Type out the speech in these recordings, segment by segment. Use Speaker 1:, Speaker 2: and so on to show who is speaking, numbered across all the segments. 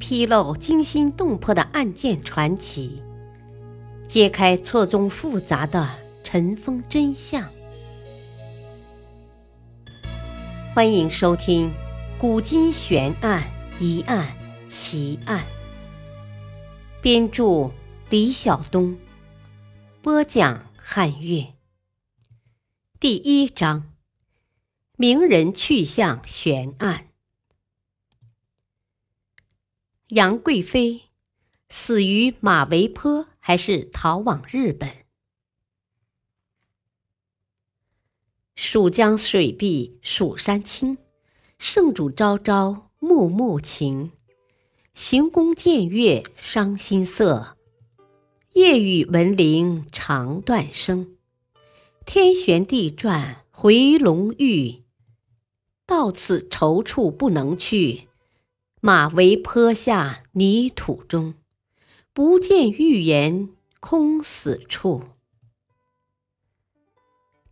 Speaker 1: 披露惊心动魄的案件传奇，揭开错综复杂的尘封真相。欢迎收听《古今悬案、疑案、奇案》，编著李晓东，播讲汉乐。第一章：名人去向悬案。杨贵妃死于马嵬坡，还是逃往日本？蜀江水碧蜀山青，圣主朝朝暮暮情。行宫见月伤心色，夜雨闻铃肠断声。天旋地转回龙驭，到此踌躇不能去。马嵬坡下泥土中，不见玉颜空死处。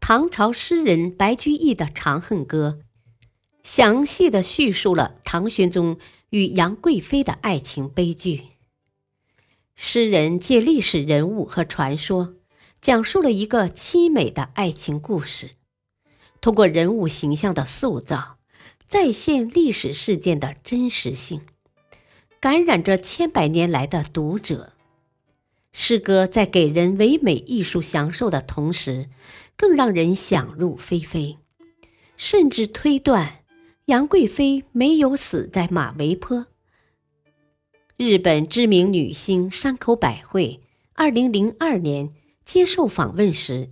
Speaker 1: 唐朝诗人白居易的《长恨歌》，详细的叙述了唐玄宗与杨贵妃的爱情悲剧。诗人借历史人物和传说，讲述了一个凄美的爱情故事，通过人物形象的塑造。再现历史事件的真实性，感染着千百年来的读者。诗歌在给人唯美艺术享受的同时，更让人想入非非，甚至推断杨贵妃没有死在马嵬坡。日本知名女星山口百惠，二零零二年接受访问时，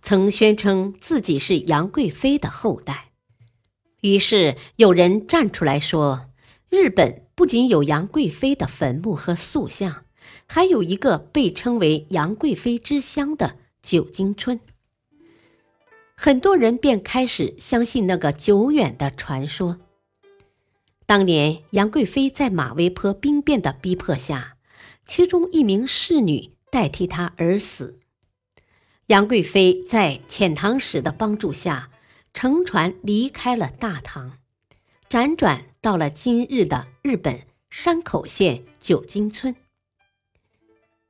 Speaker 1: 曾宣称自己是杨贵妃的后代。于是有人站出来说：“日本不仅有杨贵妃的坟墓和塑像，还有一个被称为‘杨贵妃之乡’的九津村。”很多人便开始相信那个久远的传说。当年杨贵妃在马嵬坡兵变的逼迫下，其中一名侍女代替她而死。杨贵妃在遣唐使的帮助下。乘船离开了大唐，辗转到了今日的日本山口县九津村。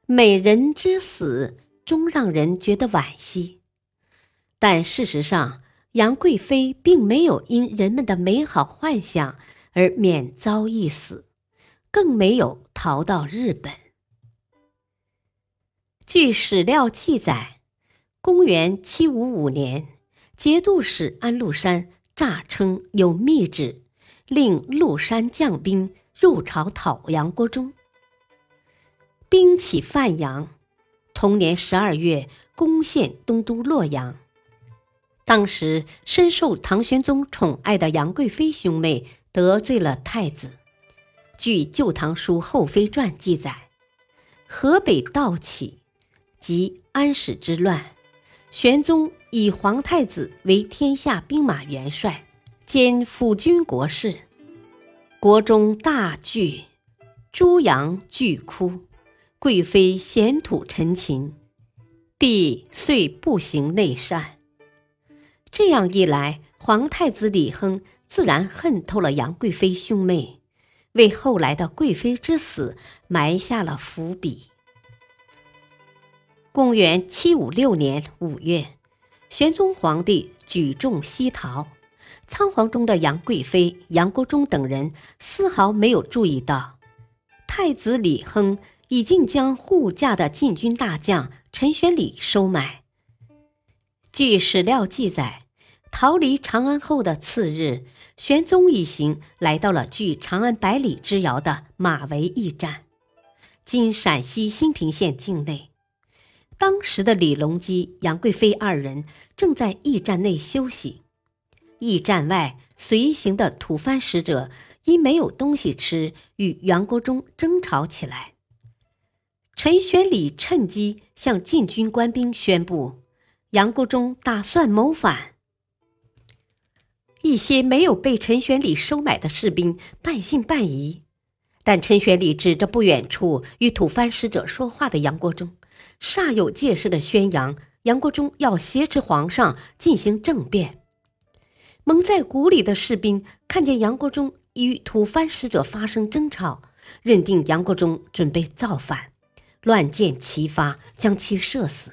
Speaker 1: 美人之死终让人觉得惋惜，但事实上，杨贵妃并没有因人们的美好幻想而免遭一死，更没有逃到日本。据史料记载，公元七五五年。节度使安禄山诈称有密旨，令禄山将兵入朝讨杨国忠。兵起范阳，同年十二月攻陷东都洛阳。当时深受唐玄宗宠爱的杨贵妃兄妹得罪了太子。据《旧唐书后妃传》记载，河北盗起，即安史之乱。玄宗以皇太子为天下兵马元帅，兼辅军国事。国中大惧，诸阳俱哭，贵妃咸土陈情，帝遂不行内善。这样一来，皇太子李亨自然恨透了杨贵妃兄妹，为后来的贵妃之死埋下了伏笔。公元七五六年五月，玄宗皇帝举重西逃，仓皇中的杨贵妃、杨国忠等人丝毫没有注意到，太子李亨已经将护驾的禁军大将陈玄礼收买。据史料记载，逃离长安后的次日，玄宗一行来到了距长安百里之遥的马嵬驿站，今陕西兴平县境内。当时的李隆基、杨贵妃二人正在驿站内休息，驿站外随行的吐蕃使者因没有东西吃，与杨国忠争吵起来。陈玄礼趁机向禁军官兵宣布，杨国忠打算谋反。一些没有被陈玄礼收买的士兵半信半疑，但陈玄礼指着不远处与吐蕃使者说话的杨国忠。煞有介事的宣扬杨国忠要挟持皇上进行政变，蒙在鼓里的士兵看见杨国忠与吐蕃使者发生争吵，认定杨国忠准备造反，乱箭齐发，将其射死。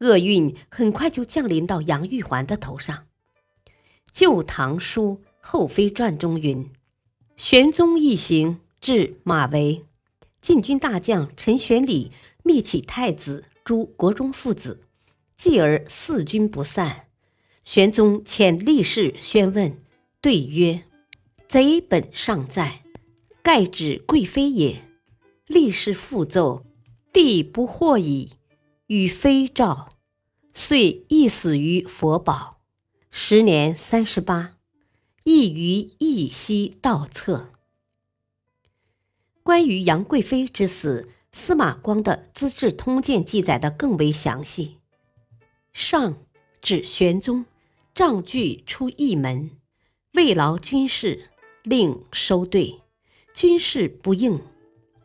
Speaker 1: 厄运很快就降临到杨玉环的头上。《旧唐书后妃传》中云：“玄宗一行至马嵬，禁军大将陈玄礼密启太子诸国忠父子，继而四军不散。玄宗遣力士宣问，对曰：‘贼本尚在，盖指贵妃也。’力士复奏：‘帝不惑矣。’与妃诏。”遂缢死于佛宝，时年三十八，亦于义溪道侧。关于杨贵妃之死，司马光的《资治通鉴》记载的更为详细。上指玄宗，杖具出驿门，慰劳军士，令收队，军士不应，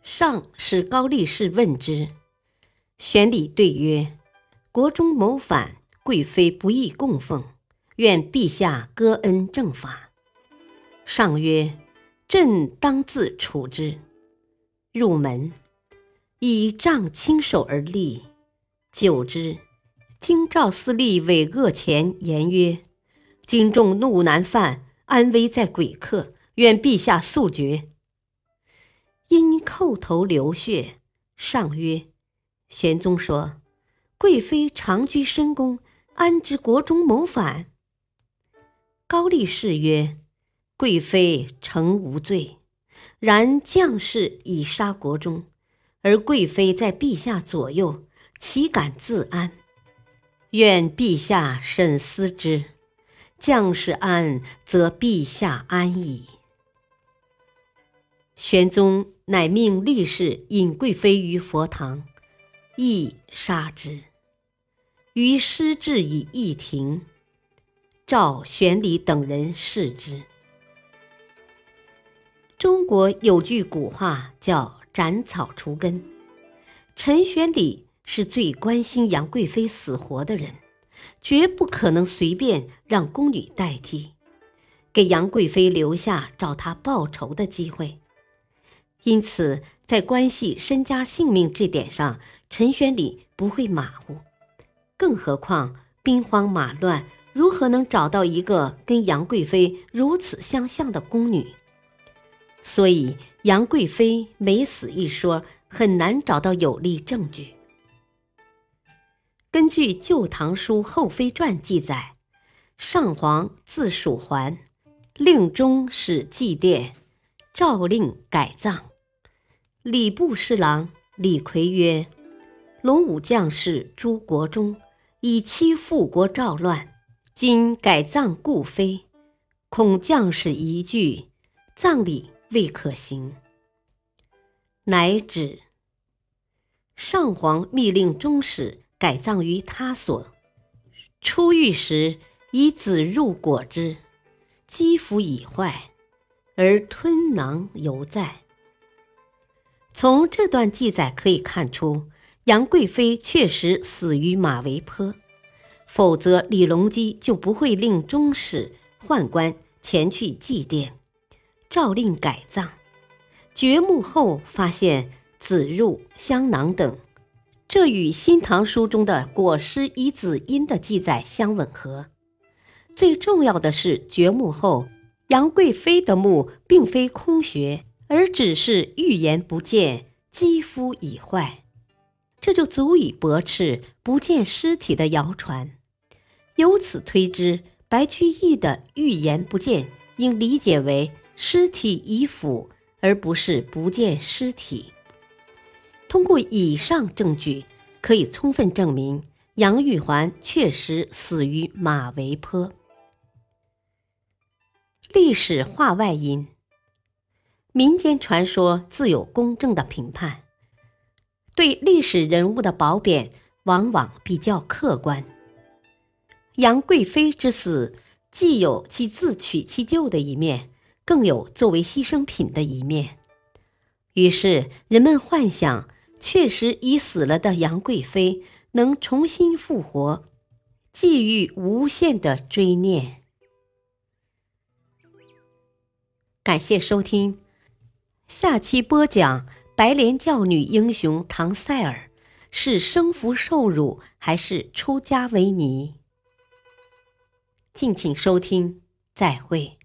Speaker 1: 上使高力士问之，玄礼对曰。国中谋反，贵妃不宜供奉，愿陛下割恩正法。上曰：“朕当自处之。”入门，以杖亲手而立。久之，京兆司隶韦恶前言曰：“京众怒难犯，安危在鬼客，愿陛下速决。”因叩头流血。上曰：“玄宗说。”贵妃长居深宫，安知国中谋反？高力士曰：“贵妃诚无罪，然将士已杀国中，而贵妃在陛下左右，岂敢自安？愿陛下慎思之。将士安，则陛下安矣。”玄宗乃命力士引贵妃于佛堂，亦杀之。于师至以议庭，召玄礼等人视之。中国有句古话叫“斩草除根”，陈玄礼是最关心杨贵妃死活的人，绝不可能随便让宫女代替，给杨贵妃留下找他报仇的机会。因此，在关系身家性命这点上，陈玄礼不会马虎。更何况兵荒马乱，如何能找到一个跟杨贵妃如此相像的宫女？所以杨贵妃没死一说很难找到有力证据。根据《旧唐书后妃传》记载，上皇自蜀还，令中使祭奠，诏令改葬。礼部侍郎李逵曰：“龙武将士朱国忠。”以妻复国赵乱，今改葬故妃，恐将士疑惧，葬礼未可行。乃止。上皇密令中使改葬于他所。出狱时，以子入果之，肌肤已坏，而吞囊犹在。从这段记载可以看出。杨贵妃确实死于马嵬坡，否则李隆基就不会令中使宦官前去祭奠，诏令改葬。掘墓后发现子入、香囊等，这与《新唐书》中的裹尸以子阴的记载相吻合。最重要的是，掘墓后杨贵妃的墓并非空穴，而只是预言不见，肌肤已坏。这就足以驳斥不见尸体的谣传，由此推知白居易的预言不见应理解为尸体已腐，而不是不见尸体。通过以上证据，可以充分证明杨玉环确实死于马嵬坡。历史话外音：民间传说自有公正的评判。对历史人物的褒贬往往比较客观。杨贵妃之死，既有其自取其咎的一面，更有作为牺牲品的一面。于是人们幻想，确实已死了的杨贵妃能重新复活，寄予无限的追念。感谢收听，下期播讲白莲教女英雄唐塞尔是生服受辱还是出家为尼？敬请收听，再会。